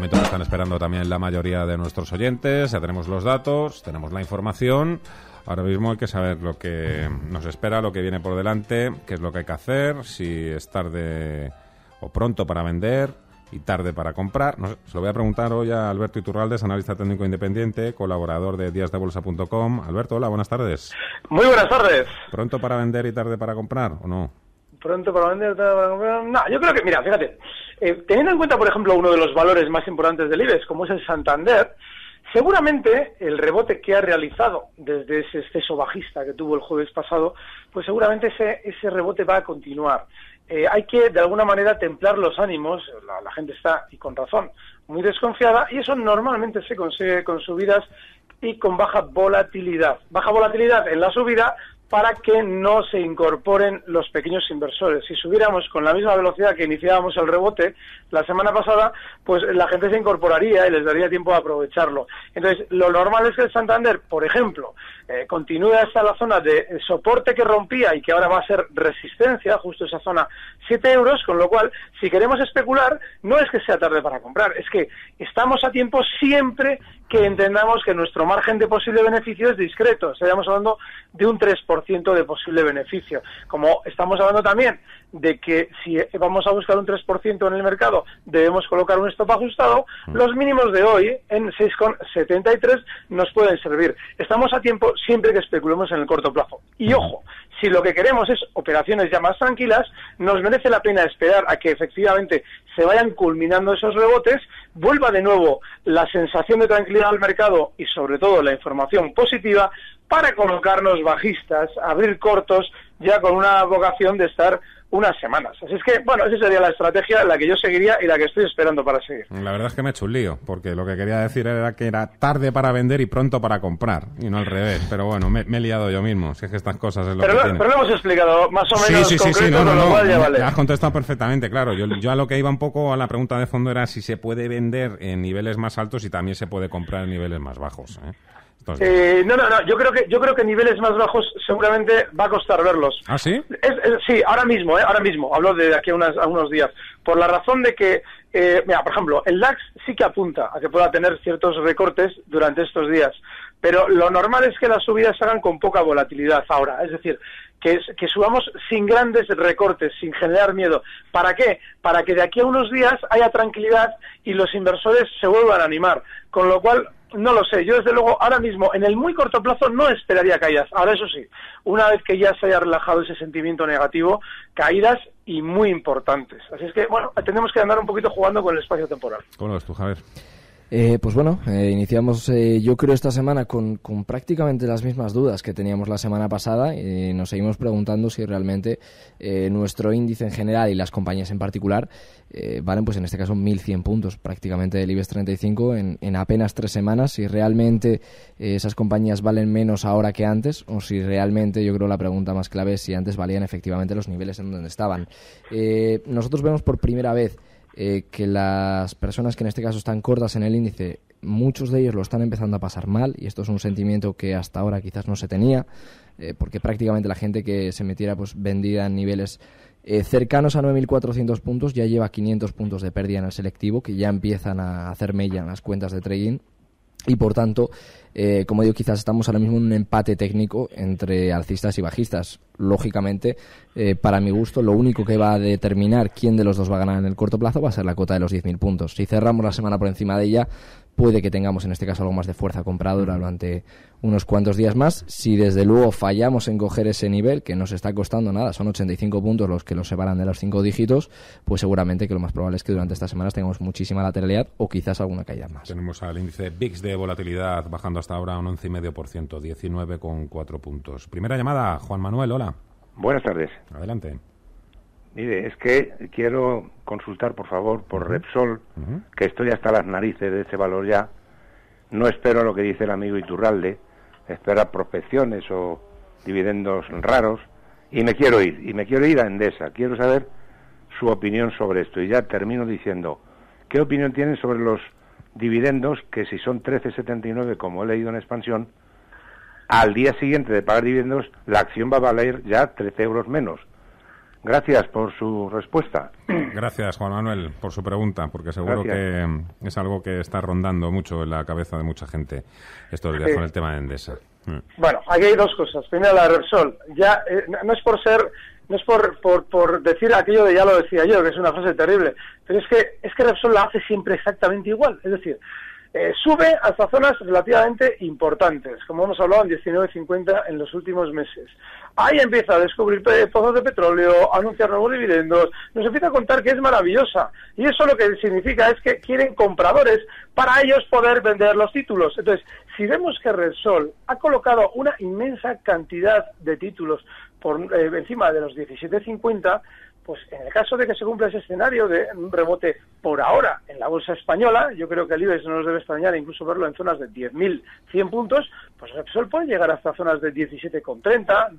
Momento están esperando también la mayoría de nuestros oyentes. Ya tenemos los datos, tenemos la información. Ahora mismo hay que saber lo que nos espera, lo que viene por delante, qué es lo que hay que hacer, si es tarde o pronto para vender y tarde para comprar. No sé, se lo voy a preguntar hoy a Alberto Iturraldes, analista técnico independiente, colaborador de díasdebolsa.com. Alberto, hola, buenas tardes. Muy buenas tardes. ¿Pronto para vender y tarde para comprar o no? Pronto para vender. No, yo creo que, mira, fíjate, eh, teniendo en cuenta, por ejemplo, uno de los valores más importantes del IBEX, como es el Santander, seguramente el rebote que ha realizado desde ese exceso bajista que tuvo el jueves pasado, pues seguramente ese, ese rebote va a continuar. Eh, hay que, de alguna manera, templar los ánimos, la gente está, y con razón, muy desconfiada, y eso normalmente se consigue con subidas y con baja volatilidad. Baja volatilidad en la subida, para que no se incorporen los pequeños inversores. Si subiéramos con la misma velocidad que iniciábamos el rebote la semana pasada, pues la gente se incorporaría y les daría tiempo a aprovecharlo. Entonces, lo normal es que el Santander, por ejemplo, eh, continúe hasta la zona de soporte que rompía y que ahora va a ser resistencia, justo esa zona 7 euros, con lo cual, si queremos especular, no es que sea tarde para comprar, es que estamos a tiempo siempre que entendamos que nuestro margen de posible beneficio es discreto. Estaríamos hablando de un 3% de posible beneficio. Como estamos hablando también de que si vamos a buscar un 3% en el mercado, debemos colocar un stop ajustado, mm. los mínimos de hoy en 6,73 nos pueden servir. Estamos a tiempo siempre que especulemos en el corto plazo. Y ojo, si lo que queremos es operaciones ya más tranquilas, nos merece la pena esperar a que efectivamente se vayan culminando esos rebotes, vuelva de nuevo la sensación de tranquilidad al mercado y sobre todo la información positiva para colocarnos bajistas, abrir cortos, ya con una vocación de estar unas semanas. Así es que, bueno, esa sería la estrategia, la que yo seguiría y la que estoy esperando para seguir. La verdad es que me he hecho un lío, porque lo que quería decir era que era tarde para vender y pronto para comprar, y no al revés. Pero bueno, me, he liado yo mismo, si es que estas cosas es lo pero, que Pero lo hemos explicado más o menos sí, sí, sí, no, no, no, vale. has contestado perfectamente, claro. Yo, yo a lo que iba un poco a la pregunta de fondo era si se puede vender en niveles más altos y también se puede comprar en niveles más bajos. ¿eh? Eh, no, no, no. Yo creo que yo creo que niveles más bajos seguramente va a costar verlos. ¿Ah, sí? sí, ahora mismo, ¿eh? ahora mismo. Hablo de aquí a, unos días. Por la razón de que, eh, mira, por ejemplo, el DAX sí que apunta a que pueda tener ciertos recortes durante estos días. Pero lo normal es que las subidas se hagan con poca volatilidad ahora. Es decir, que, que subamos sin grandes recortes, sin generar miedo. ¿Para qué? Para que de aquí a unos días haya tranquilidad y los inversores se vuelvan a animar. Con lo cual, no lo sé. Yo, desde luego, ahora mismo, en el muy corto plazo, no esperaría caídas. Ahora, eso sí, una vez que ya se haya relajado ese sentimiento negativo, caídas y muy importantes. Así es que, bueno, tenemos que andar un poquito jugando con el espacio temporal. ¿Cómo lo tú, Javier? Eh, pues bueno, eh, iniciamos eh, yo creo esta semana con, con, prácticamente las mismas dudas que teníamos la semana pasada y nos seguimos preguntando si realmente nuestro índice en general y las compañías en particular valen pues en este caso 1.100 puntos prácticamente del IBEX 35 en, en apenas tres semanas, si realmente esas compañías valen menos ahora que antes o si realmente yo creo la pregunta más clave es si antes valían efectivamente los niveles en donde estaban. nosotros vemos por primera vez eh, que las personas que en este caso están cortas en el índice, muchos de ellos lo están empezando a pasar mal y esto es un sentimiento que hasta ahora quizás no se tenía, eh, porque prácticamente la gente que se metiera pues vendida en niveles eh, cercanos a 9.400 puntos ya lleva 500 puntos de pérdida en el selectivo, que ya empiezan a hacer mella en las cuentas de trading y por tanto, como digo, quizás estamos ahora mismo en un empate técnico entre alcistas y bajistas. lógicamente, eh, para mi gusto, lo único que va a determinar quién de los dos va a ganar en el corto plazo va a ser la cota de los 10.000 puntos. Si cerramos la semana por encima de ella, puede que tengamos en este caso algo más de fuerza compradora durante unos cuantos días más. Si desde luego fallamos en coger ese nivel, que nos está costando nada, son 85 puntos los que los separan de los cinco dígitos, pues seguramente que lo más probable es que durante estas semanas tengamos muchísima lateralidad o quizás alguna caída más. Tenemos al índice VIX de volatilidad bajando hasta ahora un 11,5%, 19,4 puntos. Primera llamada, Juan Manuel, hola. Buenas tardes. Adelante. Mire, es que quiero consultar, por favor, por Repsol, que estoy hasta las narices de ese valor ya. No espero lo que dice el amigo Iturralde, espera prospecciones o dividendos raros, y me quiero ir, y me quiero ir a Endesa. Quiero saber su opinión sobre esto. Y ya termino diciendo, ¿qué opinión tienen sobre los dividendos que si son 13,79, como he leído en expansión, al día siguiente de pagar dividendos, la acción va a valer ya 13 euros menos? Gracias por su respuesta. Gracias, Juan Manuel, por su pregunta, porque seguro que es algo que está rondando mucho en la cabeza de mucha gente estos días con el tema de Endesa. Mm. Bueno, aquí hay dos cosas. Primero, la Repsol. Ya, eh, no es por ser, no es por, por, decir aquello de ya lo decía yo, que es una frase terrible, pero es que, es que Repsol la hace siempre exactamente igual. Es decir, eh, sube hasta zonas relativamente importantes, como hemos hablado en 19.50 en los últimos meses. Ahí empieza a descubrir pozos de petróleo, a anunciar nuevos dividendos, nos empieza a contar que es maravillosa. Y eso lo que significa es que quieren compradores para ellos poder vender los títulos. Entonces, si vemos que Repsol ha colocado una inmensa cantidad de títulos por eh, encima de los 17.50, pues en el caso de que se cumpla ese escenario de un rebote por ahora en la bolsa española, yo creo que el IBEX no nos debe extrañar incluso verlo en zonas de 10.100 puntos, pues Repsol puede llegar hasta zonas de 17,30,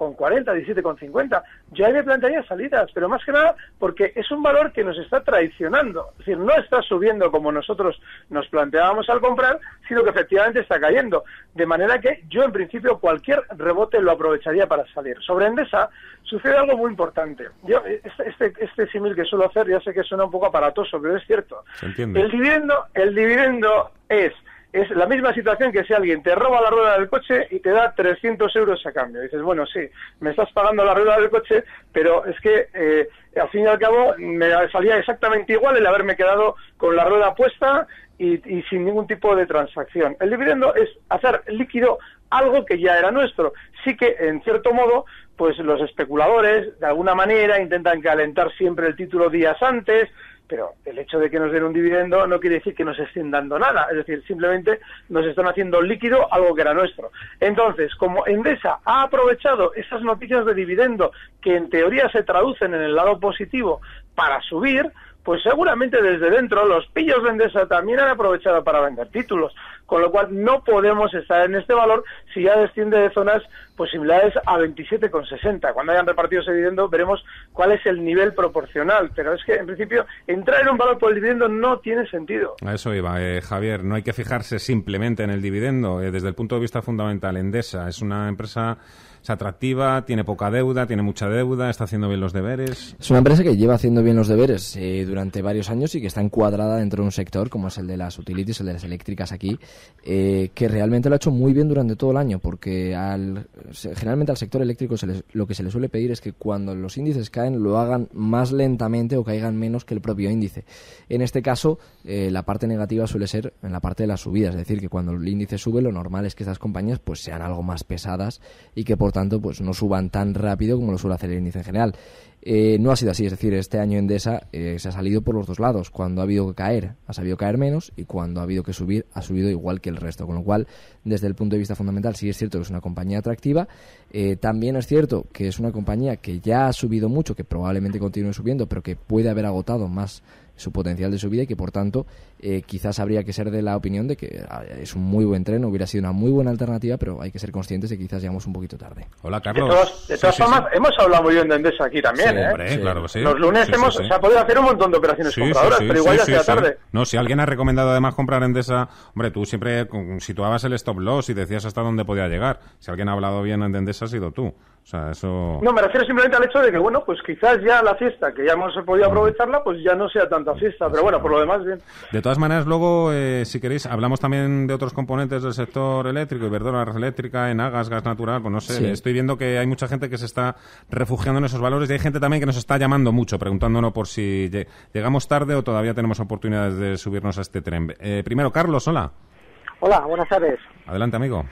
17,40, 17,50. Yo ahí me plantearía salidas, pero más que nada porque es un valor que nos está traicionando. Es decir, no está subiendo como nosotros nos planteábamos al comprar, sino que efectivamente está cayendo. De manera que yo, en principio, cualquier rebote lo aprovecharía para salir. Sobre Endesa sucede algo muy importante. Yo, este, este, este símil que suelo hacer, ya sé que suena un poco aparatoso, pero es cierto. El dividendo, el dividendo es es la misma situación que si alguien te roba la rueda del coche y te da 300 euros a cambio. dices, bueno, sí, me estás pagando la rueda del coche, pero es que eh, al fin y al cabo me salía exactamente igual el haberme quedado con la rueda puesta y, y sin ningún tipo de transacción. El dividendo es hacer líquido algo que ya era nuestro. Sí que, en cierto modo, pues los especuladores, de alguna manera, intentan calentar siempre el título días antes, pero el hecho de que nos den un dividendo no quiere decir que nos estén dando nada, es decir, simplemente nos están haciendo líquido algo que era nuestro. Entonces, como Endesa ha aprovechado esas noticias de dividendo que en teoría se traducen en el lado positivo para subir, pues seguramente desde dentro los pillos de Endesa también han aprovechado para vender títulos, con lo cual no podemos estar en este valor si ya desciende de zonas posibilidades a 27,60. Cuando hayan repartido ese dividendo veremos cuál es el nivel proporcional, pero es que en principio entrar en un valor por el dividendo no tiene sentido. A eso iba, eh, Javier, no hay que fijarse simplemente en el dividendo, eh, desde el punto de vista fundamental, Endesa es una empresa es atractiva, tiene poca deuda, tiene mucha deuda, está haciendo bien los deberes. Es una empresa que lleva haciendo bien los deberes eh, durante varios años y que está encuadrada dentro de un sector como es el de las utilities, el de las eléctricas aquí, eh, que realmente lo ha hecho muy bien durante todo el año, porque al, generalmente al sector eléctrico lo que se le suele pedir es que cuando los índices caen lo hagan más lentamente o caigan menos que el propio índice. En este caso, eh, la parte negativa suele ser en la parte de las subidas, es decir, que cuando el índice sube lo normal es que estas compañías pues sean algo más pesadas y que por por tanto, pues no suban tan rápido como lo suele hacer el índice en general. Eh, no ha sido así, es decir, este año Endesa eh, se ha salido por los dos lados. Cuando ha habido que caer, ha sabido caer menos y cuando ha habido que subir, ha subido igual que el resto. Con lo cual, desde el punto de vista fundamental, sí es cierto que es una compañía atractiva. Eh, también es cierto que es una compañía que ya ha subido mucho, que probablemente continúe subiendo, pero que puede haber agotado más su potencial de subida y que por tanto eh, quizás habría que ser de la opinión de que ah, es un muy buen tren, hubiera sido una muy buena alternativa, pero hay que ser conscientes de que quizás llegamos un poquito tarde. Hola, Carlos. De todas, formas, hemos hablado muy bien de Endesa aquí también. ¿eh? claro que Los lunes hemos, se ha podido hacer un montón de operaciones compradoras, pero igual ya sea tarde. No, si alguien ha recomendado además comprar Endesa, hombre, tú siempre situabas el stop loss y decías hasta dónde podía llegar. Si alguien ha hablado bien de Endesa ha sido tú. O sea, eso... No, me refiero simplemente al hecho de que, bueno, pues quizás ya la fiesta, que ya hemos podido aprovecharla, pues ya no sea tanta fiesta. Pero bueno, por lo demás, bien. De todas maneras, luego, eh, si queréis, hablamos también de otros componentes del sector eléctrico, Iberdrola eléctrica, Enagas, gas natural, pues no sé, estoy viendo que hay mucha gente que se está refugiando en esos valores y hay gente también que nos está llamando mucho, preguntándonos por si llegamos tarde o todavía tenemos oportunidades de subirnos a este tren. Eh, primero, Carlos, hola. Hola, buenas tardes. Adelante, amigo.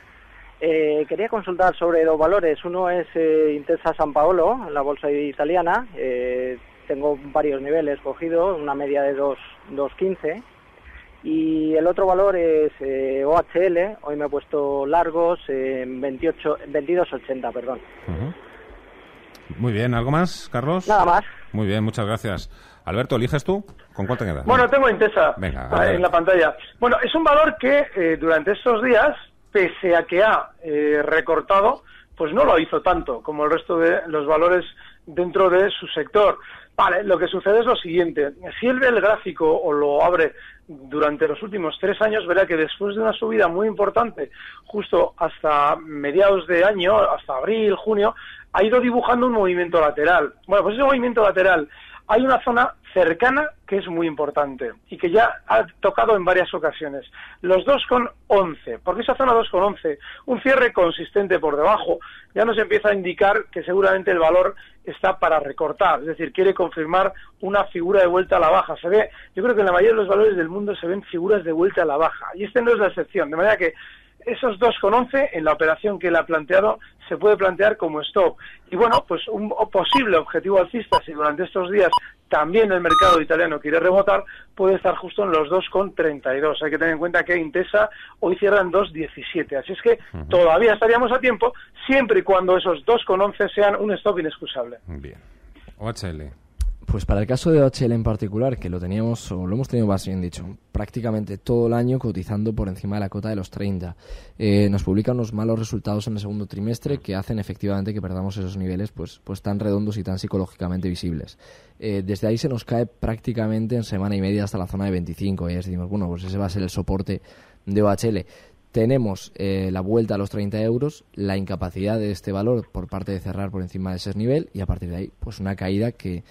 Eh, quería consultar sobre dos valores. Uno es eh, Intesa San Paolo, la bolsa italiana. Eh, tengo varios niveles cogidos, una media de 2.15. Y el otro valor es eh, OHL. Hoy me he puesto largos en 28, 22.80, perdón. Muy bien, ¿algo más, Carlos? Nada más. Muy bien, muchas gracias. Alberto, ¿eliges tú? ¿Con cuál te quedas? Bueno, tengo Intesa en la pantalla. Bueno, es un valor que durante estos días pese a que ha eh, recortado, pues no lo hizo tanto como el resto de los valores dentro de su sector. Vale, lo que sucede es lo siguiente. Si él ve el gráfico o lo abre durante los últimos tres años, verá que después de una subida muy importante, justo hasta mediados de año, hasta abril, junio, ha ido dibujando un movimiento lateral. Bueno, pues ese movimiento lateral hay una zona cercana que es muy importante y que ya ha tocado en varias ocasiones. Los 2,11, porque esa zona 2,11, un cierre consistente por debajo, ya nos empieza a indicar que seguramente el valor está para recortar, es decir, quiere confirmar una figura de vuelta a la baja. Se ve, yo creo que en la mayoría de los valores del mundo se ven figuras de vuelta a la baja y este no es la excepción, de manera que esos 2,11 en la operación que él ha planteado se puede plantear como stop. Y bueno, pues un posible objetivo alcista, si durante estos días también el mercado italiano quiere rebotar, puede estar justo en los 2,32. Hay que tener en cuenta que Intesa hoy cierra en 2,17. Así es que todavía estaríamos a tiempo, siempre y cuando esos 2,11 sean un stop inexcusable. Bien. OHL. Pues para el caso de OHL en particular, que lo teníamos, o lo hemos tenido más bien dicho, prácticamente todo el año cotizando por encima de la cota de los 30. Eh, nos publican unos malos resultados en el segundo trimestre que hacen efectivamente que perdamos esos niveles pues, pues tan redondos y tan psicológicamente visibles. Eh, desde ahí se nos cae prácticamente en semana y media hasta la zona de 25 y decimos, bueno, pues ese va a ser el soporte de OHL tenemos eh, la vuelta a los 30 euros, la incapacidad de este valor por parte de cerrar por encima de ese nivel y a partir de ahí, pues una caída que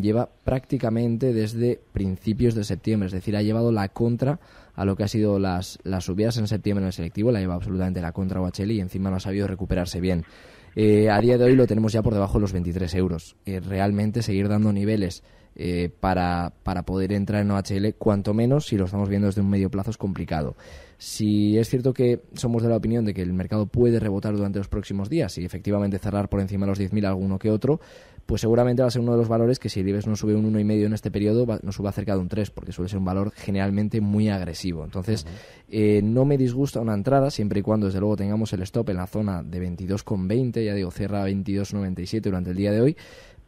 lleva prácticamente desde principios de septiembre, es decir, ha llevado la contra a lo que ha sido las, las subidas en septiembre en el selectivo, la lleva absolutamente la contra OHL y encima no ha sabido recuperarse bien. Eh, a día de hoy lo tenemos ya por debajo de los 23 euros. Eh, realmente seguir dando niveles eh, para, para poder entrar en OHL, cuanto menos si lo estamos viendo desde un medio plazo es complicado. Si es cierto que somos de la opinión de que el mercado puede rebotar durante los próximos días y efectivamente cerrar por encima de los 10.000 alguno que otro, pues seguramente va a ser uno de los valores que si el IBEX no sube un 1,5 en este periodo, va, no suba cerca de un 3, porque suele ser un valor generalmente muy agresivo. Entonces, eh, no me disgusta una entrada, siempre y cuando, desde luego, tengamos el stop en la zona de 22,20, ya digo, cierra 22,97 durante el día de hoy,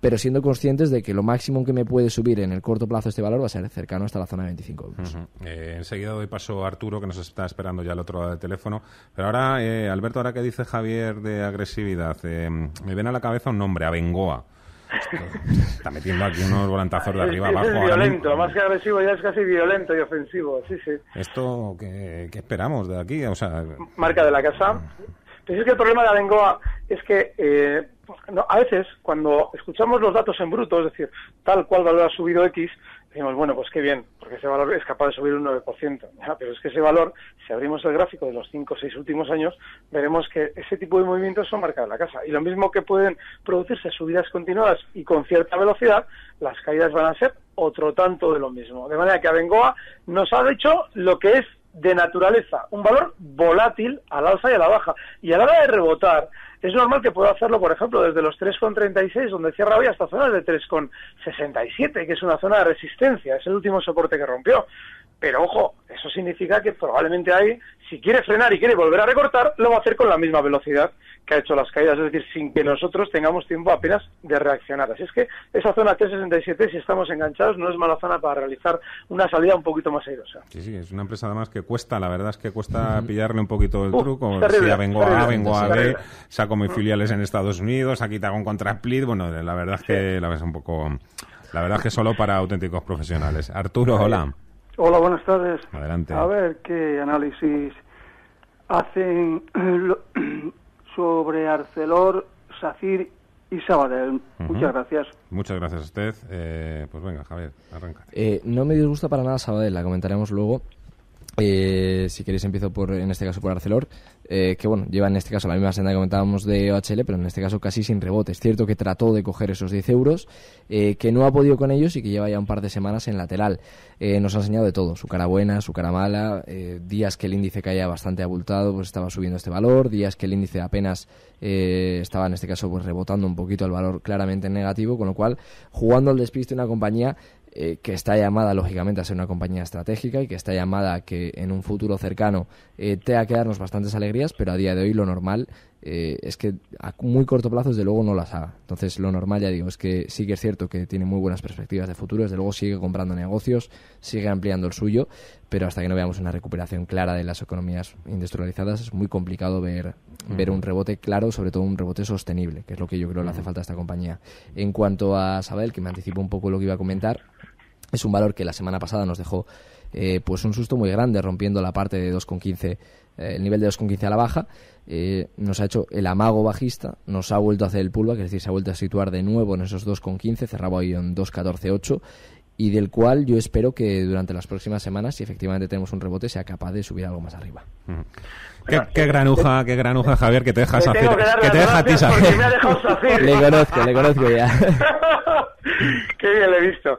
pero siendo conscientes de que lo máximo que me puede subir en el corto plazo este valor va a ser cercano hasta la zona de 25 euros. Eh, enseguida doy paso a Arturo, que nos está esperando ya al otro lado del teléfono. Pero ahora, eh, Alberto, ahora que dice Javier de agresividad, me viene a la cabeza un nombre, Abengoa está metiendo aquí unos volantazos de arriba abajo. Es violento, más que agresivo ya es casi violento y ofensivo, sí, sí. ¿Esto qué, esperamos de aquí? O sea, Marca de la casa. Pues es que el problema de Abengoa es que eh, a veces cuando escuchamos los datos en bruto, es decir, tal cual valor ha subido X, decimos, bueno, pues qué bien, porque ese valor es capaz de subir un 9%. pero es que ese valor, si abrimos el gráfico de los 5 o 6 últimos años, veremos que ese tipo de movimientos son marcados en la casa. Y lo mismo que pueden producirse subidas continuadas y con cierta velocidad, las caídas van a ser otro tanto de lo mismo. De manera que Abengoa nos ha dicho lo que es de naturaleza, un valor volátil al alza y a la baja. Y a la hora de rebotar, es normal que pueda hacerlo, por ejemplo, desde los 3,36, donde cierra hoy, hasta zonas de 3,67, que es una zona de resistencia, es el último soporte que rompió. Pero ojo, eso significa que probablemente ahí, si quiere frenar y quiere volver a recortar, lo va a hacer con la misma velocidad que ha hecho las caídas, es decir, sin que nosotros tengamos tiempo apenas de reaccionar. Así es que esa zona 367, si estamos enganchados, no es mala zona para realizar una salida un poquito más airosa. Sí, sí, es una empresa además que cuesta, la verdad es que cuesta pillarle un poquito el truco. si vengo A, vengo a B, saco mis filiales en Estados Unidos, aquí te hago un contrasplit, bueno, la verdad es que la ves un poco... La verdad es que solo para auténticos profesionales. Arturo, hola. Hola, buenas tardes. Adelante. A ver qué análisis hacen sobre Arcelor SACIR y Sabadell. Muchas gracias. Muchas gracias a usted. Eh, pues venga, Javier, arranca. Eh, no me disgusta para nada Sabadell, la comentaremos luego. Eh, si queréis empiezo por, en este caso por Arcelor, eh, que bueno, lleva en este caso la misma senda que comentábamos de OHL, pero en este caso casi sin rebote. Es cierto que trató de coger esos 10 euros, eh, que no ha podido con ellos y que lleva ya un par de semanas en lateral. nos ha enseñado de todo, su cara buena, su cara mala, días que el índice caía bastante abultado, pues estaba subiendo este valor, días que el índice apenas estaba en este caso pues rebotando un poquito el valor claramente negativo, con lo cual jugando al despiste una compañía eh, que está llamada lógicamente a ser una compañía estratégica y que está llamada a que en un futuro cercano eh, tenga que darnos bastantes alegrías, pero a día de hoy lo normal eh, es que a muy corto plazo desde luego no las haga. Entonces lo normal ya digo es que sí que es cierto que tiene muy buenas perspectivas de futuro, desde luego sigue comprando negocios, sigue ampliando el suyo, pero hasta que no veamos una recuperación clara de las economías industrializadas es muy complicado ver, ver un rebote claro, sobre todo un rebote sostenible, que es lo que yo creo le hace falta a esta compañía. En cuanto a Sabel, que me anticipo un poco lo que iba a comentar, es un valor que la semana pasada nos dejó eh, pues un susto muy grande, rompiendo la parte de 2,15, eh, el nivel de 2,15 a la baja. Eh, nos ha hecho el amago bajista, nos ha vuelto a hacer el pullback, es decir, se ha vuelto a situar de nuevo en esos 2,15, cerraba hoy en 2,14,8 y del cual yo espero que durante las próximas semanas, si efectivamente tenemos un rebote, sea capaz de subir algo más arriba. Qué, granuja, qué granuja, Javier, que te dejas hacer, que, te deja a ti Le conozco, le conozco ya. qué bien le he visto.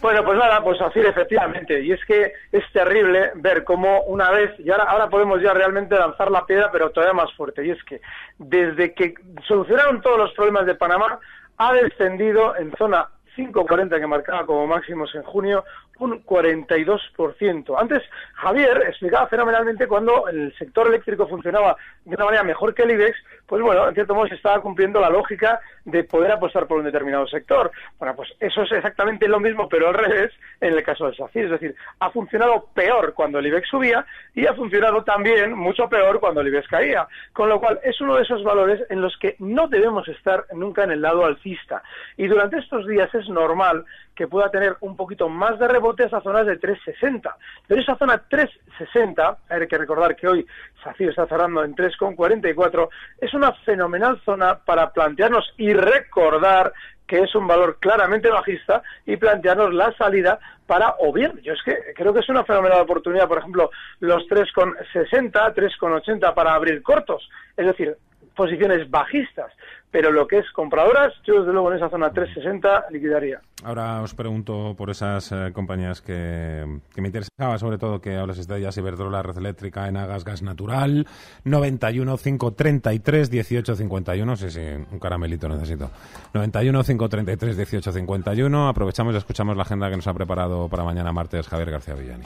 Bueno, pues nada, pues así efectivamente. Y es que es terrible ver cómo una vez, y ahora, ahora podemos ya realmente lanzar la piedra, pero todavía más fuerte. Y es que desde que solucionaron todos los problemas de Panamá, ha descendido en zona 5.40 que marcaba como máximos en junio, un 42%. Antes, Javier explicaba fenomenalmente cuando el sector eléctrico funcionaba de una manera mejor que el IBEX, pues bueno, en cierto modo se estaba cumpliendo la lógica de poder apostar por un determinado sector. Bueno, pues eso es exactamente lo mismo, pero al revés en el caso del SACIR. Es decir, ha funcionado peor cuando el IBEX subía y ha funcionado también mucho peor cuando el IBEX caía. Con lo cual, es uno de esos valores en los que no debemos estar nunca en el lado alcista. Y durante estos días es normal que pueda tener un poquito más de rebote a zonas de 360. Pero esa zona 360, hay que recordar que hoy SACIR está cerrando en 3,44, es una fenomenal zona para plantearnos y recordar que es un valor claramente bajista y plantearnos la salida para o bien, yo es que creo que es una fenomenal oportunidad, por ejemplo, los 3,60, 3,80 para abrir cortos, es decir, posiciones bajistas pero lo que es compradoras, yo desde luego en esa zona 360 liquidaría. Ahora os pregunto por esas eh, compañías que, me interesaba, sobre todo que hablas de ellas, Iberdrola, Red Eléctrica, Enagas, Gas Natural, 91 533 1851, sí, sí, un caramelito necesito. 91 533 1851, aprovechamos y escuchamos la agenda que nos ha preparado para mañana martes Javier García Villani.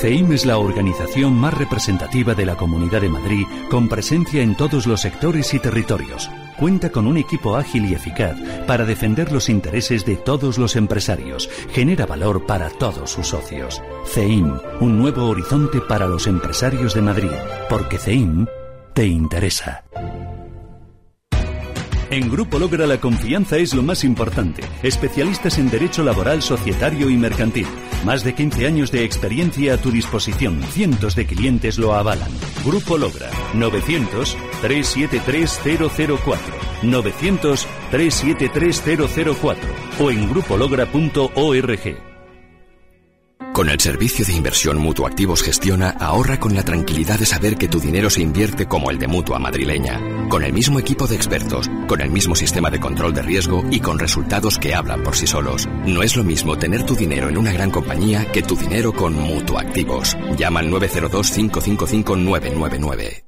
CEIM es la organización más representativa de la Comunidad de Madrid con presencia en todos los sectores y territorios. Cuenta con un equipo ágil y eficaz para defender los intereses de todos los empresarios. Genera valor para todos sus socios. CEIM, un nuevo horizonte para los empresarios de Madrid, porque CEIM te interesa. En Grupo Logra la confianza es lo más importante. Especialistas en Derecho Laboral, Societario y Mercantil. Más de 15 años de experiencia a tu disposición. Cientos de clientes lo avalan. Grupo Logra. 900-373-004. 900-373-004. O en grupologra.org. Con el servicio de inversión Mutua Activos Gestiona, ahorra con la tranquilidad de saber que tu dinero se invierte como el de Mutua Madrileña. Con el mismo equipo de expertos, con el mismo sistema de control de riesgo y con resultados que hablan por sí solos. No es lo mismo tener tu dinero en una gran compañía que tu dinero con Mutua Activos. Llama al 902-555-999.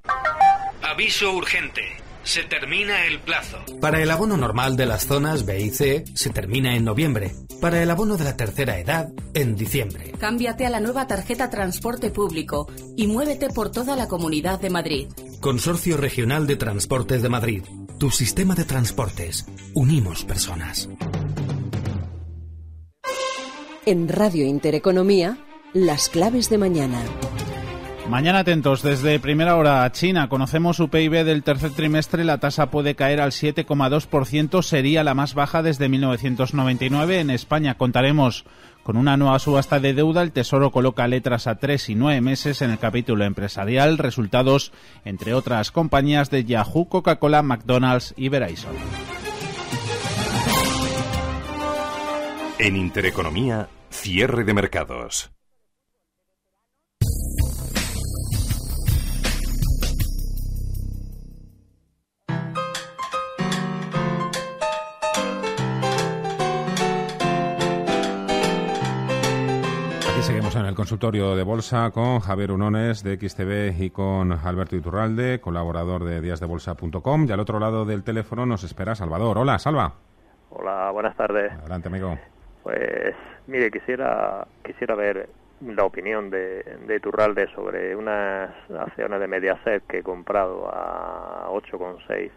Aviso urgente. Se termina el plazo. Para el abono normal de las zonas B y C se termina en noviembre. Para el abono de la tercera edad, en diciembre. Cámbiate a la nueva tarjeta Transporte Público y muévete por toda la Comunidad de Madrid. Consorcio Regional de Transportes de Madrid. Tu sistema de transportes. Unimos personas. En Radio Intereconomía, las claves de mañana. Mañana atentos, desde primera hora a China. Conocemos su PIB del tercer trimestre. La tasa puede caer al 7,2%. Sería la más baja desde 1999. En España contaremos con una nueva subasta de deuda. El Tesoro coloca letras a tres y nueve meses en el capítulo empresarial. Resultados, entre otras compañías de Yahoo, Coca-Cola, McDonald's y Verizon. En Intereconomía, cierre de mercados. En el consultorio de bolsa con Javier Unones de XTV y con Alberto Iturralde, colaborador de díasdebolsa.com. Y al otro lado del teléfono nos espera Salvador. Hola, Salva. Hola, buenas tardes. Adelante, amigo. Pues, mire, quisiera, quisiera ver la opinión de, de Iturralde sobre unas acciones de Mediaset que he comprado a 8,6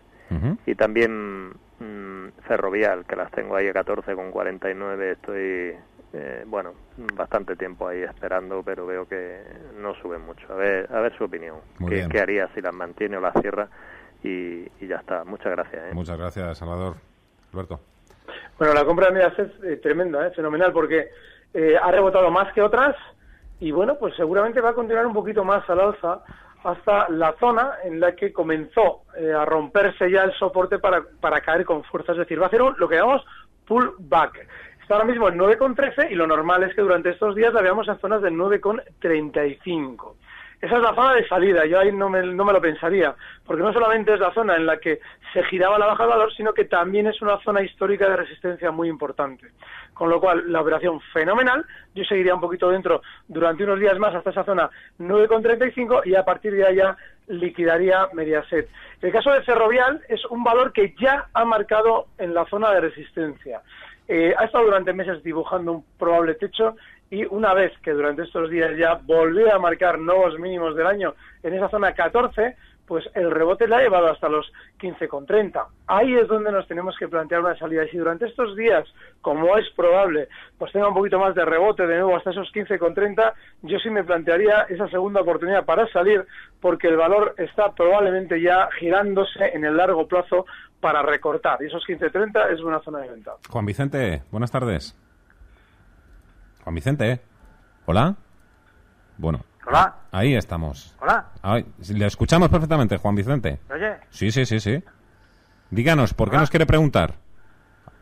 y también mm, Ferrovial, que las tengo ahí a 14,49. Estoy eh, bueno, bastante tiempo ahí esperando, pero veo que no sube mucho. A ver, a ver su opinión. ¿Qué, haría si las mantiene o las cierra? Y, ya está. Muchas gracias. ¿eh? Muchas gracias, Salvador. Alberto. Bueno, la compra de Medias es eh, tremenda, fenomenal, porque ha rebotado más que otras y bueno, pues seguramente va a continuar un poquito más al alza hasta la zona en la que comenzó a romperse ya el soporte para, para caer con fuerza. Es decir, va a hacer un, lo que llamamos pullback. Está ahora mismo en 9,13 y lo normal es que durante estos días la veamos en zonas de 9,35. Esa es la zona de salida, yo ahí no me, no me lo pensaría, porque no solamente es la zona en la que se giraba la baja de valor, sino que también es una zona histórica de resistencia muy importante. Con lo cual, la operación fenomenal, yo seguiría un poquito dentro durante unos días más hasta esa zona 9,35 y a partir de allá liquidaría Mediaset. El caso de Ferrovial es un valor que ya ha marcado en la zona de resistencia. Eh, ha estado durante meses dibujando un probable techo y una vez que durante estos días ya volvió a marcar nuevos mínimos del año en esa zona 14, pues el rebote le ha llevado hasta los 15,30. Ahí es donde nos tenemos que plantear una salida. Y si durante estos días, como es probable, pues tenga un poquito más de rebote de nuevo hasta esos 15,30, yo sí me plantearía esa segunda oportunidad para salir, porque el valor está probablemente ya girándose en el largo plazo para recortar. Y esos 15,30 es una zona de venta. Juan Vicente, buenas tardes. Juan Vicente, ¿hola? Bueno, Hola. Ahí estamos. Hola. le escuchamos perfectamente, Juan Vicente. ¿Oye? Sí, sí, sí, sí. Díganos, ¿por qué nos quiere preguntar?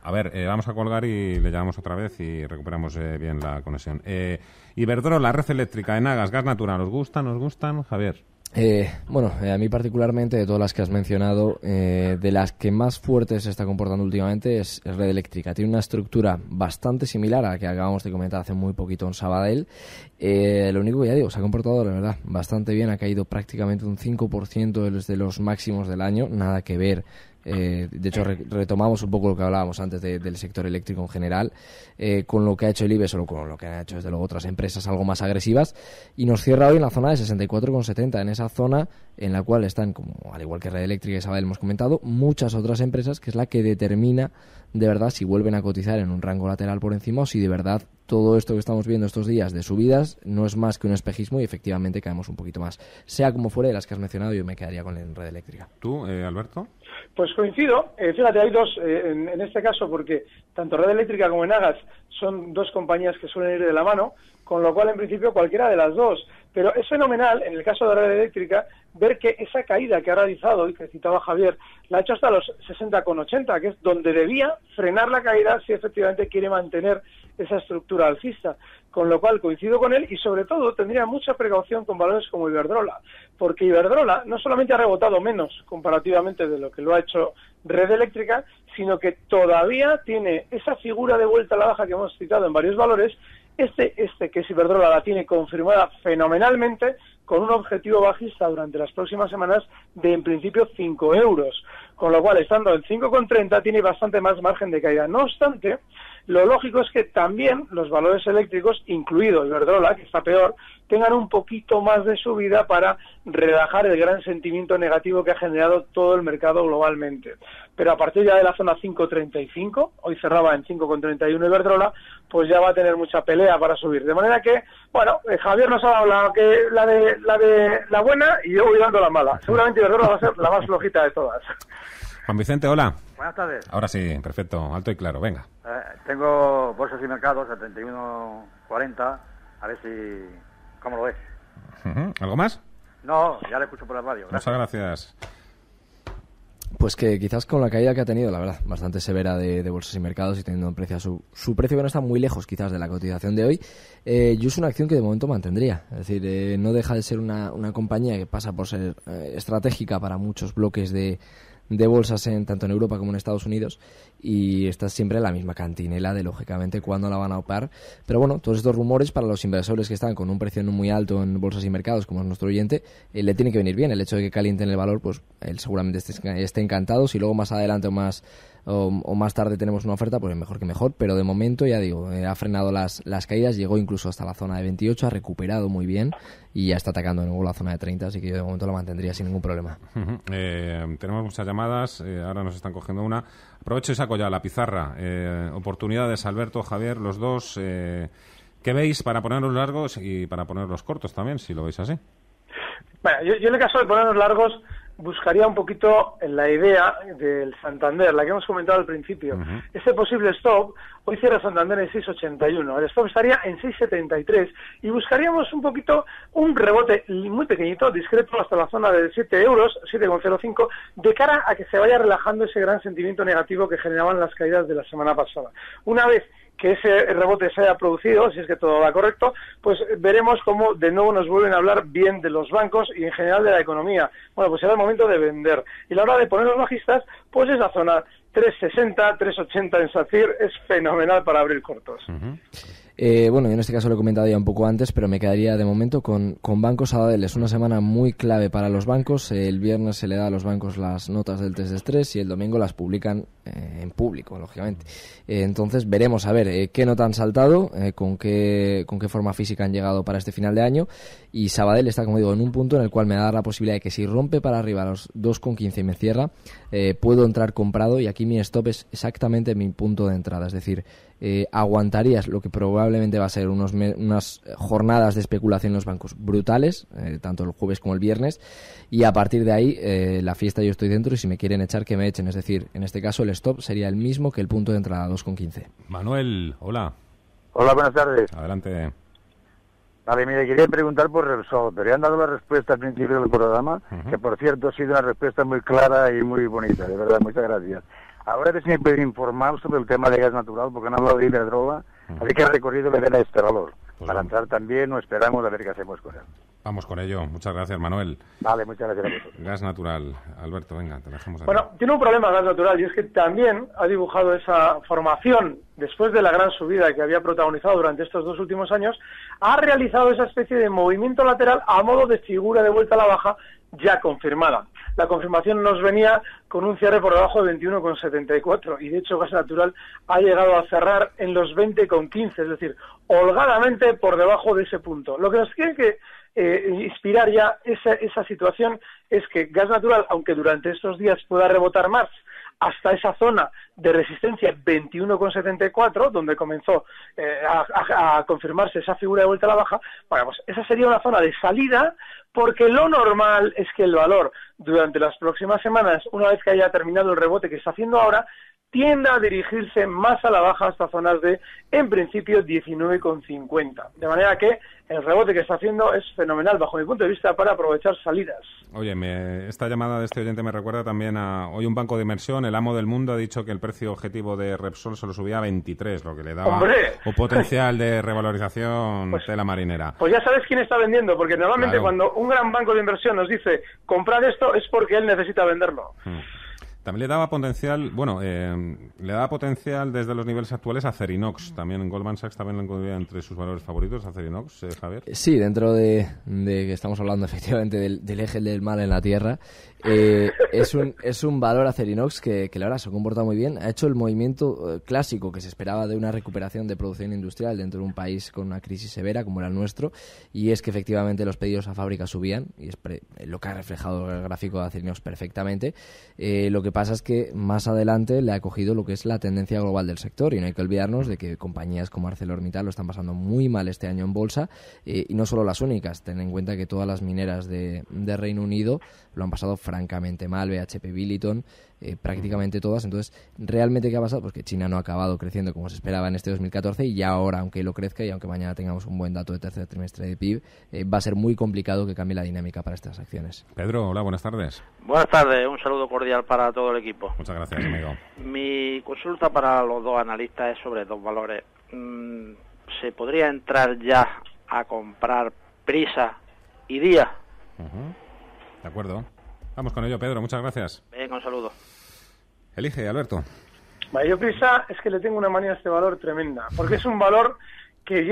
A ver, eh, vamos a colgar y le llamamos otra vez y recuperamos eh, bien la conexión. Eh, Iberdrola, red eléctrica, Enagas, gas natural, ¿os gustan? ¿Nos gustan, Javier? Eh, bueno, eh, a mí particularmente, de todas las que has mencionado, eh, de las que más fuerte se está comportando últimamente es, Red Eléctrica. Tiene una estructura bastante similar a la que acabamos de comentar hace muy poquito en Sabadell. lo único que ya digo, se ha comportado, la verdad, bastante bien. Ha caído prácticamente un 5% desde los máximos del año. Nada que ver eh, de hecho, retomamos un poco lo que hablábamos antes del sector eléctrico en general, eh, con lo que ha hecho el IBEX o con lo que han hecho desde luego otras empresas algo más agresivas, y nos cierra hoy en la zona de 64,70, en esa zona en la cual están, como al igual que Red Eléctrica y Isabel hemos comentado, muchas otras empresas, que es la que determina de verdad si vuelven a cotizar en un rango lateral por encima o si de verdad todo esto que estamos viendo estos días de subidas no es más que un espejismo y efectivamente caemos un poquito más. Sea como fuere de las que has mencionado, yo me quedaría con la red eléctrica. ¿Tú, eh, Alberto? Pues coincido. Eh, fíjate, hay dos eh, en, en, este caso porque tanto Red Eléctrica como Enagas son dos compañías que suelen ir de la mano, con lo cual en principio cualquiera de las dos. Pero es fenomenal, en el caso de Red Eléctrica, ver que esa caída que ha realizado y que citaba Javier, la ha hecho hasta los 60,80, que es donde debía frenar la caída si efectivamente quiere mantener esa estructura alcista. Con lo cual coincido con él y sobre todo tendría mucha precaución con valores como Iberdrola, porque Iberdrola no solamente ha rebotado menos comparativamente de lo que lo ha hecho Red Eléctrica, sino que todavía tiene esa figura de vuelta a la baja que hemos citado en varios valores este, este que es Iberdrola la tiene confirmada fenomenalmente con un objetivo bajista durante las próximas semanas de en principio 5 euros, con lo cual estando en 5,30 tiene bastante más margen de caída. No obstante, lo lógico es que también los valores eléctricos, incluido Iberdrola, que está peor, tengan un poquito más de subida para relajar el gran sentimiento negativo que ha generado todo el mercado globalmente. Pero a partir ya de la zona 5.35, hoy cerraba en 5.31 Iberdrola, pues ya va a tener mucha pelea para subir. De manera que, bueno, eh, Javier nos ha hablado que la de la de la buena y yo voy dando la mala. Seguramente Iberdrola va a ser la más flojita de todas. Juan Vicente, hola. Buenas tardes. Ahora sí, perfecto, alto y claro, venga. Eh, tengo bolsas y mercados a 31.40, a ver si... ¿Cómo lo ves? Ujú, ¿Algo más? No, ya le escucho por la radio. Muchas gracias. Pues que quizás con la caída que ha tenido, la verdad, bastante severa de, bolsas y mercados y teniendo en precio su, su precio que no está muy lejos quizás de la cotización de hoy, eh, yo es una acción que de momento mantendría. Es decir, eh, no deja de ser una, una compañía que pasa por ser eh, estratégica para muchos bloques de, de bolsas en tanto en Europa como en Estados Unidos y está siempre la misma cantinela de lógicamente cuándo la van a opar. Pero bueno todos estos rumores para los inversores que están con un precio muy alto en bolsas y mercados como es nuestro oyente eh, le tiene que venir bien. El hecho de que calienten el valor pues él seguramente esté, esté encantado. Si luego más adelante o más o, o más tarde tenemos una oferta pues mejor que mejor pero de momento ya digo eh, ha frenado las, las caídas llegó incluso hasta la zona de 28 ha recuperado muy bien y ya está atacando de nuevo la zona de 30 así que yo de momento lo mantendría sin ningún problema. Eh, tenemos muchas llamadas, eh, ahora nos están cogiendo una. Aprovecho y saco ya la pizarra. Eh, oportunidades, Alberto, Javier, los dos. Eh, ¿Qué veis para ponerlos largos y para ponerlos cortos también, si lo veis así? Bueno, yo, yo en el caso de ponernos largos buscaría un poquito en la idea del Santander, la que hemos comentado al principio. Ese posible stop, hoy cierra Santander en 6,81, el stop estaría en 6,73 y buscaríamos un poquito un rebote muy pequeñito, discreto, hasta la zona de 7 euros, 7,05, de cara a que se vaya relajando ese gran sentimiento negativo que generaban las caídas de la semana pasada. Una vez que ese rebote se haya producido, si es que todo va correcto, pues veremos cómo de nuevo nos vuelven a hablar bien de los bancos y en general de la economía. Bueno, pues será el momento de vender. Y la hora de poner los bajistas, pues esa zona 360, 380 en SACIR es fenomenal para abrir cortos. Eh, bueno, yo en este caso lo he comentado ya un poco antes, pero me quedaría de momento con, con Banco Sabadell. Es una semana muy clave para los bancos. El viernes se le da a los bancos las notas del test de estrés y el domingo las publican eh, en público, lógicamente. Eh, entonces veremos a ver eh, qué nota han saltado, con, qué, con qué forma física han llegado para este final de año. Y Sabadell está, como digo, en un punto en el cual me da la posibilidad de que si rompe para arriba los 2,15 y me cierra, eh, puedo entrar comprado y aquí mi stop es exactamente mi punto de entrada. Es decir, eh, aguantarías lo que probablemente va a ser unos me- unas jornadas de especulación en los bancos brutales, eh, tanto el jueves como el viernes, y a partir de ahí eh, la fiesta yo estoy dentro y si me quieren echar que me echen. Es decir, en este caso el stop sería el mismo que el punto de entrada 2,15. Manuel, hola. Hola, buenas tardes. Adelante. Vale, mire, quería preguntar por Repsol, pero ya han dado la respuesta al principio del programa, que por cierto ha sido una respuesta muy clara y muy bonita, de verdad, muchas gracias. Ahora que si me pueden informar sobre el tema de gas natural, porque han hablado de Iberdrola, así que ha recorrido le den a este valor. Para entrar también, o esperamos a ver qué hacemos con él. Vamos con ello. Muchas gracias, Manuel. Vale, muchas gracias a. Gas natural. Alberto, venga, te dejamos aquí. Bueno, tiene un problema gas natural y es que también ha dibujado esa formación después de la gran subida que había protagonizado durante estos dos últimos años, ha realizado esa especie de movimiento lateral a modo de figura de vuelta a la baja ya confirmada. La confirmación nos venía con un cierre por debajo de 21,74 y de hecho gas natural ha llegado a cerrar en los 20,15, es decir, holgadamente por debajo de ese punto. Lo que nos tiene que eh, inspirar ya esa, esa situación es que gas natural, aunque durante estos días pueda rebotar más hasta esa zona de resistencia 21,74, donde comenzó eh, a, confirmarse esa figura de vuelta a la baja, bueno, pues esa sería una zona de salida, porque lo normal es que el valor durante las próximas semanas, una vez que haya terminado el rebote que está haciendo ahora, tienda a dirigirse más a la baja hasta zonas de, en principio, 19,50. De manera que el rebote que está haciendo es fenomenal, bajo mi punto de vista, para aprovechar salidas. Oye, me- esta llamada de este oyente me recuerda también a hoy un banco de inversión, el amo del mundo, ha dicho que el precio objetivo de Repsol se lo subía a 23, lo que le daba ¡Hombre! un potencial de revalorización de la marinera. Pues ya sabes quién está vendiendo, porque normalmente Claro. cuando un gran banco de inversión nos dice comprad esto es porque él necesita venderlo. Mm. También le daba potencial, bueno, eh, le daba potencial desde los niveles actuales a Cerinox. También en Goldman Sachs también lo incluía entre sus valores favoritos a Cerinox, eh, Javier. Sí, dentro de, de que estamos hablando efectivamente del, eje del mal en la Tierra, eh, es, un, es un valor Acerinox que, que la verdad se ha comportado muy bien. Ha hecho el movimiento eh, clásico que se esperaba de una recuperación de producción industrial dentro de un país con una crisis severa como era el nuestro, y es que efectivamente los pedidos a fábrica subían, y es pre- lo que ha reflejado el gráfico de Acerinox perfectamente. Eh, lo que que pasa es que más adelante le ha cogido lo que es la tendencia global del sector y no hay que olvidarnos de que compañías como ArcelorMittal lo están pasando muy mal este año en bolsa eh, y no solo las únicas. Ten en cuenta que todas las mineras de, de Reino Unido lo han pasado francamente mal, BHP Billiton, eh, prácticamente todas. Entonces, ¿realmente qué ha pasado? Pues que China no ha acabado creciendo como se esperaba en este 2014 y ya ahora, aunque lo crezca y aunque mañana tengamos un buen dato de tercer trimestre de PIB, eh, va a ser muy complicado que cambie la dinámica para estas acciones. Pedro, hola, buenas tardes. Buenas tardes, un saludo cordial para todo el equipo. Muchas gracias, amigo. Mi consulta para los dos analistas es sobre dos valores. Mm, ¿Se podría entrar ya a comprar prisa y día? De acuerdo. Vamos con ello, Pedro. Muchas gracias. Venga, un saludo. Elige, Alberto. Mayor prisa es que le tengo una manía a este valor tremenda, porque es un valor que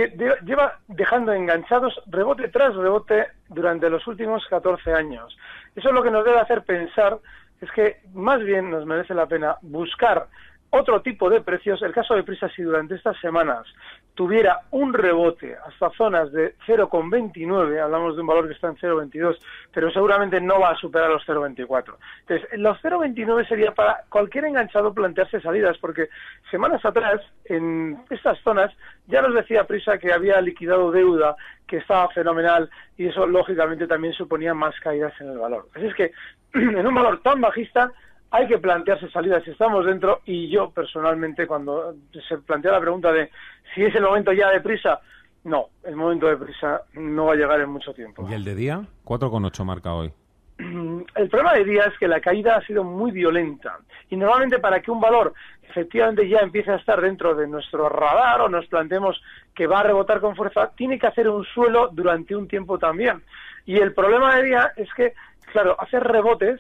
lleva dejando enganchados rebote tras rebote durante los últimos 14 años. Eso es lo que nos debe hacer pensar es que más bien nos merece la pena buscar otro tipo de precios. El caso de Prisa, si durante estas semanas tuviera un rebote hasta zonas de 0,29, hablamos de un valor que está en 0,22, pero seguramente no va a superar los 0,24. Entonces, los 0,29 sería para cualquier enganchado plantearse salidas, porque semanas atrás, en estas zonas, ya nos decía Prisa que había liquidado deuda, que estaba fenomenal, y eso lógicamente también suponía más caídas en el valor. Así es que, en un valor tan bajista, hay que plantearse salidas si estamos dentro y yo personalmente cuando se plantea la pregunta de si es el momento ya de prisa, no, el momento de prisa no va a llegar en mucho tiempo. ¿Y el de día? 4,8 marca hoy. El problema de día es que la caída ha sido muy violenta y normalmente para que un valor efectivamente ya empiece a estar dentro de nuestro radar o nos planteemos que va a rebotar con fuerza, tiene que hacer un suelo durante un tiempo también. Y el problema de día es que, claro, hacer rebotes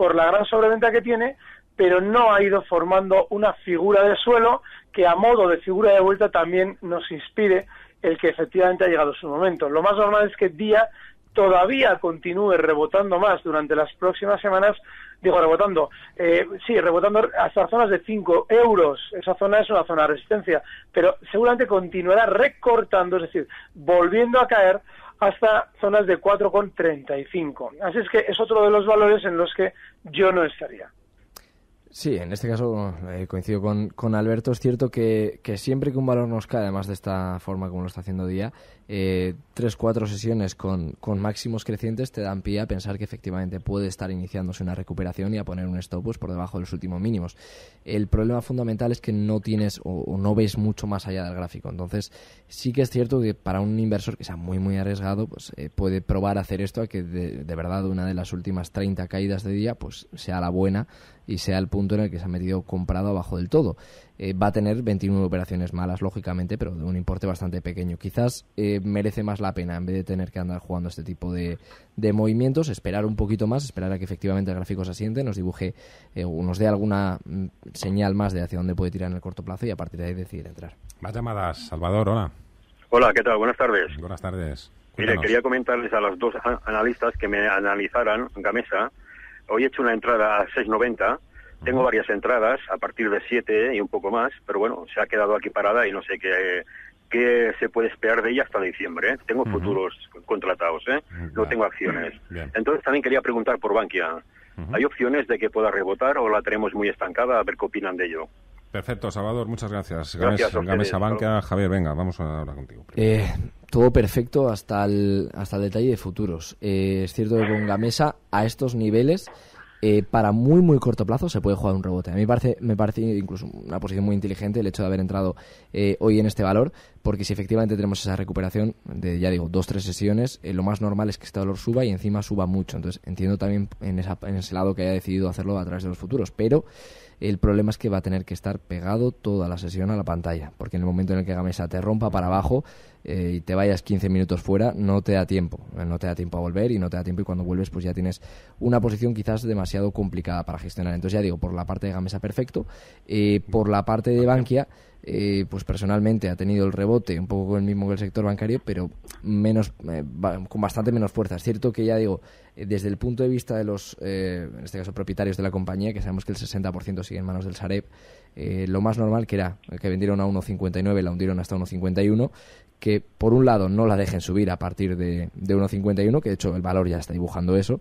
por la gran sobreventa que tiene, pero no ha ido formando una figura de suelo que a modo de figura de vuelta también nos inspire el que efectivamente ha llegado su momento. Lo más normal es que Día todavía continúe rebotando más durante las próximas semanas, digo rebotando, eh, sí, rebotando hasta zonas de 5 euros, esa zona es una zona de resistencia, pero seguramente continuará recortando, es decir, volviendo a caer hasta zonas de 4,35. Así es que es otro de los valores en los que yo no estaría. Sí, en este caso eh, coincido con, con, Alberto. Es cierto que, que, siempre que un valor nos cae, además de esta forma como lo está haciendo Día, eh, tres, cuatro sesiones con, con, máximos crecientes te dan pie a pensar que efectivamente puede estar iniciándose una recuperación y a poner un stop pues, por debajo de los últimos mínimos. El problema fundamental es que no tienes o, no ves mucho más allá del gráfico. Entonces, sí que es cierto que para un inversor que sea muy, muy arriesgado, pues eh, puede probar a hacer esto a que de, de verdad una de las últimas 30 caídas de día pues sea la buena y sea el punto en el que se ha metido comprado abajo del todo. Eh, va a tener 21 operaciones malas, lógicamente, pero de un importe bastante pequeño. Quizás eh, merece más la pena, en vez de tener que andar jugando este tipo de, de, movimientos, esperar un poquito más, esperar a que efectivamente el gráfico se asiente, nos dibuje eh, o nos dé alguna mm, señal más de hacia dónde puede tirar en el corto plazo y a partir de ahí decidir entrar. Más llamadas. Salvador, hola. Hola, ¿qué tal? Buenas tardes. Buenas tardes. Mire, quería comentarles a los dos analistas que me analizaran Gamesa. Hoy he hecho una entrada a 690 tengo varias entradas a partir de 7 y un poco más, pero bueno, se ha quedado aquí parada y no sé qué, qué se puede esperar de ella hasta diciembre. ¿eh? Tengo futuros contratados, ¿eh? no tengo acciones. Entonces también quería preguntar por Bankia. ¿Hay opciones de que pueda rebotar o la tenemos muy estancada? A ver qué opinan de ello. Perfecto, Salvador, muchas gracias. gracias Gamesa Bankia, Javier, venga, vamos a hablar contigo. Eh, todo perfecto hasta el, hasta el detalle de futuros. Eh, es cierto que con Gamesa a estos niveles eh, para muy muy corto plazo se puede jugar un rebote. A mí me parece, me parece incluso una posición muy inteligente el hecho de haber entrado eh, hoy en este valor, porque si efectivamente tenemos esa recuperación de, ya digo, dos, tres sesiones, eh, lo más normal es que este valor suba y encima suba mucho. Entonces entiendo también en, esa, en ese lado que haya decidido hacerlo a través de los futuros, pero el problema es que va a tener que estar pegado toda la sesión a la pantalla, porque en el momento en el que Gamesa te rompa para abajo, eh, y te vayas 15 minutos fuera, no te da tiempo. Eh, no te da tiempo a volver y no te da tiempo y cuando vuelves pues ya tienes una posición quizás demasiado complicada para gestionar. Entonces ya digo, por la parte de Gamesa perfecto, eh, por la parte de Bankia eh, pues personalmente ha tenido el rebote un poco el mismo que el sector bancario, pero menos eh, con bastante menos fuerza. Es cierto que ya digo, eh, desde el punto de vista de los, en este caso, propietarios de la compañía, que sabemos que el 60% sigue en manos del Sareb, lo más normal que era que vendieron a 1,59, la hundieron hasta 1,51, que por un lado no la dejen subir a partir de, de 1,51, que de hecho el valor ya está dibujando eso,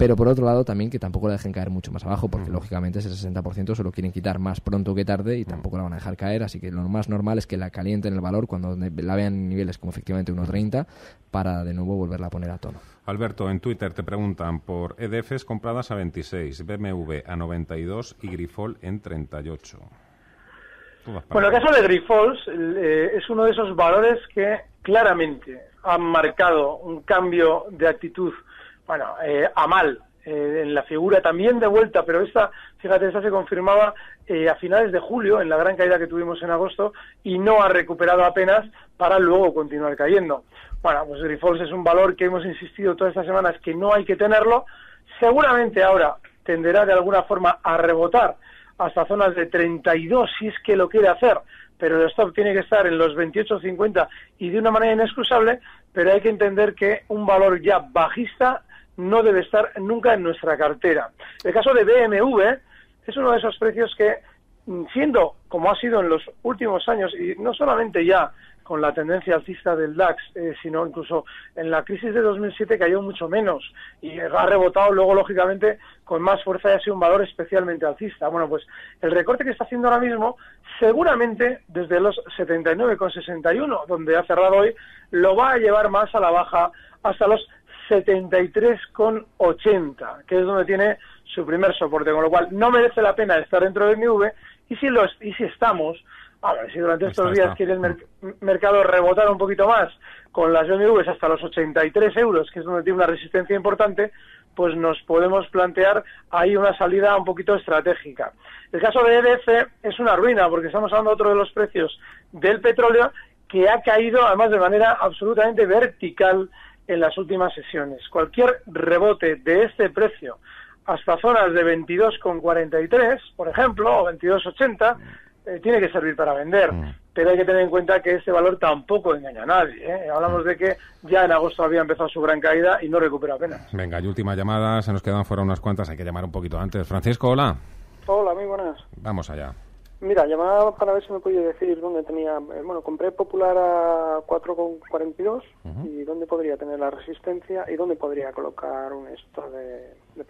pero por otro lado también que tampoco la dejen caer mucho más abajo, porque lógicamente ese 60% se lo quieren quitar más pronto que tarde y tampoco la van a dejar caer, así que lo más normal es que la calienten el valor cuando la vean en niveles como efectivamente 1.30 para de nuevo volverla a poner a tono. Alberto, en Twitter te preguntan por EDFs compradas a 26, BMW a 92 y Grifol en 38. Bueno, el caso de Grifols eh, es uno de esos valores que claramente han marcado un cambio de actitud bueno, eh, a mal eh, en la figura también de vuelta, pero esta, fíjate, esta se confirmaba eh, a finales de julio, en la gran caída que tuvimos en agosto, y no ha recuperado apenas para luego continuar cayendo. Bueno, pues Grifols es un valor que hemos insistido todas estas semanas que no hay que tenerlo. Seguramente ahora tenderá de alguna forma a rebotar hasta zonas de 32 si es que lo quiere hacer, pero el stop tiene que estar en los 28.50 y de una manera inexcusable, pero hay que entender que un valor ya bajista no debe estar nunca en nuestra cartera. El caso de BMW es uno de esos precios que, mm, siendo como ha sido en los últimos años, y no solamente ya con la tendencia alcista del DAX, eh, sino incluso en la crisis de 2007 cayó mucho menos y ha rebotado luego, lógicamente, con más fuerza y ha sido un valor especialmente alcista. Bueno, pues el recorte que está haciendo ahora mismo, seguramente desde los 79,61, donde ha cerrado hoy, lo va a llevar más a la baja hasta los 73,80, que es donde tiene su primer soporte, con lo cual no merece la pena estar dentro del MV y si, lo, y si estamos, a ver, si durante estos días quiere el mercado rebotar un poquito más con las BMWs hasta los 83 euros, que es donde tiene una resistencia importante, pues nos podemos plantear ahí una salida un poquito estratégica. El caso de EDF es una ruina, porque estamos hablando de otro de los precios del petróleo que ha caído además de manera absolutamente vertical en las últimas sesiones. Cualquier rebote de este precio hasta zonas de 22,43, por ejemplo, o 22,80, eh, tiene que servir para vender. Mm. Pero hay que tener en cuenta que este valor tampoco engaña a nadie. ¿eh? Hablamos de que ya en agosto había empezado su gran caída y no recupera apenas. Venga, y última llamada, se nos quedan fuera unas cuantas, hay que llamar un poquito antes. Francisco, hola. Hola, muy buenas. Vamos allá. Mira, llamaba para ver si me podía decir dónde tenía. Eh, bueno, compré Popular a 4,42 y dónde podría tener la resistencia y dónde podría colocar un esto de, de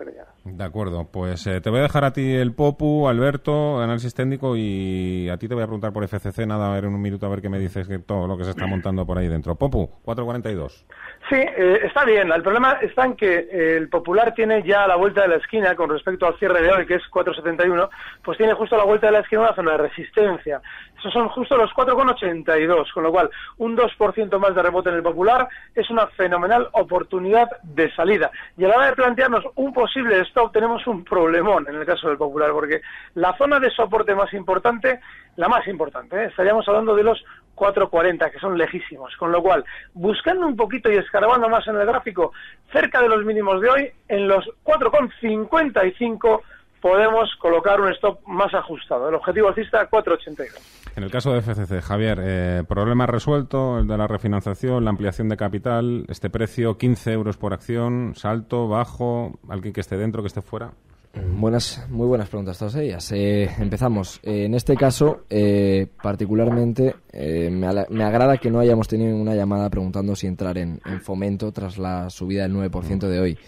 De acuerdo, pues eh, te voy a dejar a ti el Popu, Alberto, análisis técnico y a ti te voy a preguntar por FCC. Nada, a ver en un minuto a ver qué me dices que todo lo que se está montando por ahí dentro. Popu, 4,42. Sí, eh, está bien. El problema está en que eh, el Popular tiene ya a la vuelta de la esquina con respecto al cierre de hoy, que es 4,71, pues tiene justo a la vuelta de la esquina una zona de resistencia. Esos son justo los 4,82, con lo cual un 2% más de rebote en el Popular es una fenomenal oportunidad de salida. Y a la hora de plantearnos un posible stop tenemos un problemón en el caso del Popular, porque la zona de soporte más importante, la más importante, ¿eh? estaríamos hablando de los 4.40, que son lejísimos. Con lo cual, buscando un poquito y escarbando más en el gráfico, cerca de los mínimos de hoy, en los 4,55 podemos colocar un stop más ajustado. El objetivo alcista 4,82. En el caso de FCC, Javier, eh, problema resuelto, el de la refinanciación, la ampliación de capital, este precio, 15 euros por acción, salto, bajo, alguien que esté dentro, que esté fuera. Buenas, muy buenas preguntas todas ellas. Eh, empezamos. Eh, en este caso, eh, particularmente, me, me, agrada que no hayamos tenido una llamada preguntando si entrar en, en fomento tras la subida del 9% de hoy.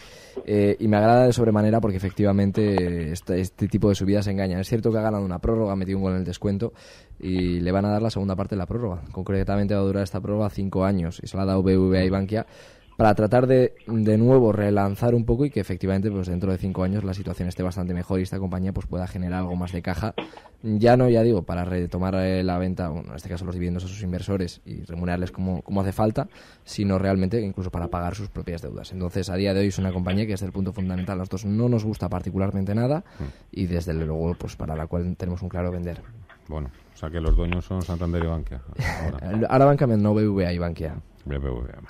y me agrada de sobremanera porque efectivamente este, este, tipo de subidas engañan. Es cierto que ha ganado una prórroga, metido un gol en el descuento y le van a dar la segunda parte de la prórroga. Concretamente va a durar esta prórroga cinco años y se la ha dado BVA y Bankia para tratar de, de nuevo relanzar un poco y que efectivamente pues dentro de cinco años la situación esté bastante mejor y esta compañía pues pueda generar algo más de caja. Ya no ya digo para retomar eh, la venta bueno, en este caso los dividendos a sus inversores y remunerarles como, como hace falta sino realmente incluso para pagar sus propias deudas. Entonces a día de hoy es una compañía que desde el punto fundamental. A nosotros no nos gusta particularmente nada mm. y desde luego pues para la cual tenemos un claro vender. Bueno o sea que los dueños son Santander y Bankia ahora, ahora Bankia no BBVA y Bankia. BBVA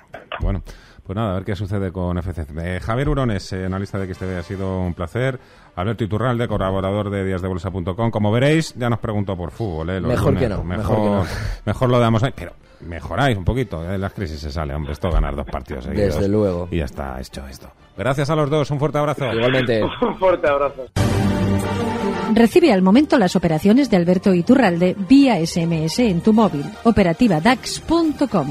bueno pues nada, a ver qué sucede con FCC. Eh, Javier Urones, eh, analista de XTV, ha sido un placer. Alberto Iturralde, colaborador de díasdebolsa.com. Como veréis, ya nos preguntó por fútbol. Eh, mejor, que no, mejor, que no. Mejor lo damos ahí, pero mejoráis un poquito. De las crisis se sale, hombre. Esto ganar dos partidos seguidos. Desde luego. Y ya está hecho esto. Gracias a los dos. Un fuerte abrazo. Igualmente. un fuerte abrazo. Recibe al momento las operaciones de Alberto Iturralde vía SMS en tu móvil. Operativa DAX.com.